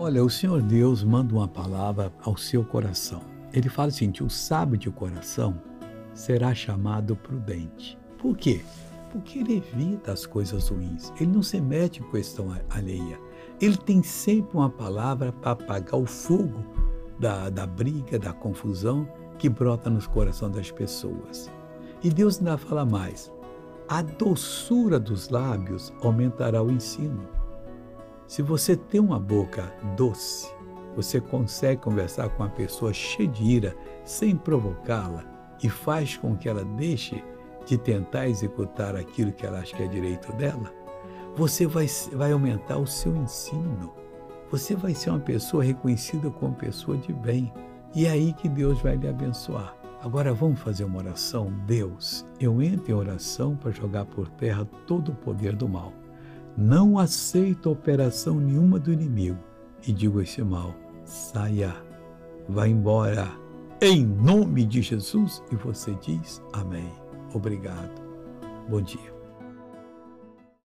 Olha, o Senhor Deus manda uma palavra ao seu coração. Ele fala assim: o sábio de coração será chamado prudente. Por quê? Porque ele evita as coisas ruins. Ele não se mete em questão alheia. Ele tem sempre uma palavra para apagar o fogo da, da briga, da confusão que brota nos corações das pessoas. E Deus ainda fala mais: a doçura dos lábios aumentará o ensino. Se você tem uma boca doce, você consegue conversar com uma pessoa cheia de ira sem provocá-la e faz com que ela deixe de tentar executar aquilo que ela acha que é direito dela, você vai, vai aumentar o seu ensino. Você vai ser uma pessoa reconhecida como pessoa de bem. E é aí que Deus vai lhe abençoar. Agora vamos fazer uma oração. Deus, eu entro em oração para jogar por terra todo o poder do mal. Não aceito operação nenhuma do inimigo e digo esse mal: saia, vá embora, em nome de Jesus. E você diz amém. Obrigado. Bom dia.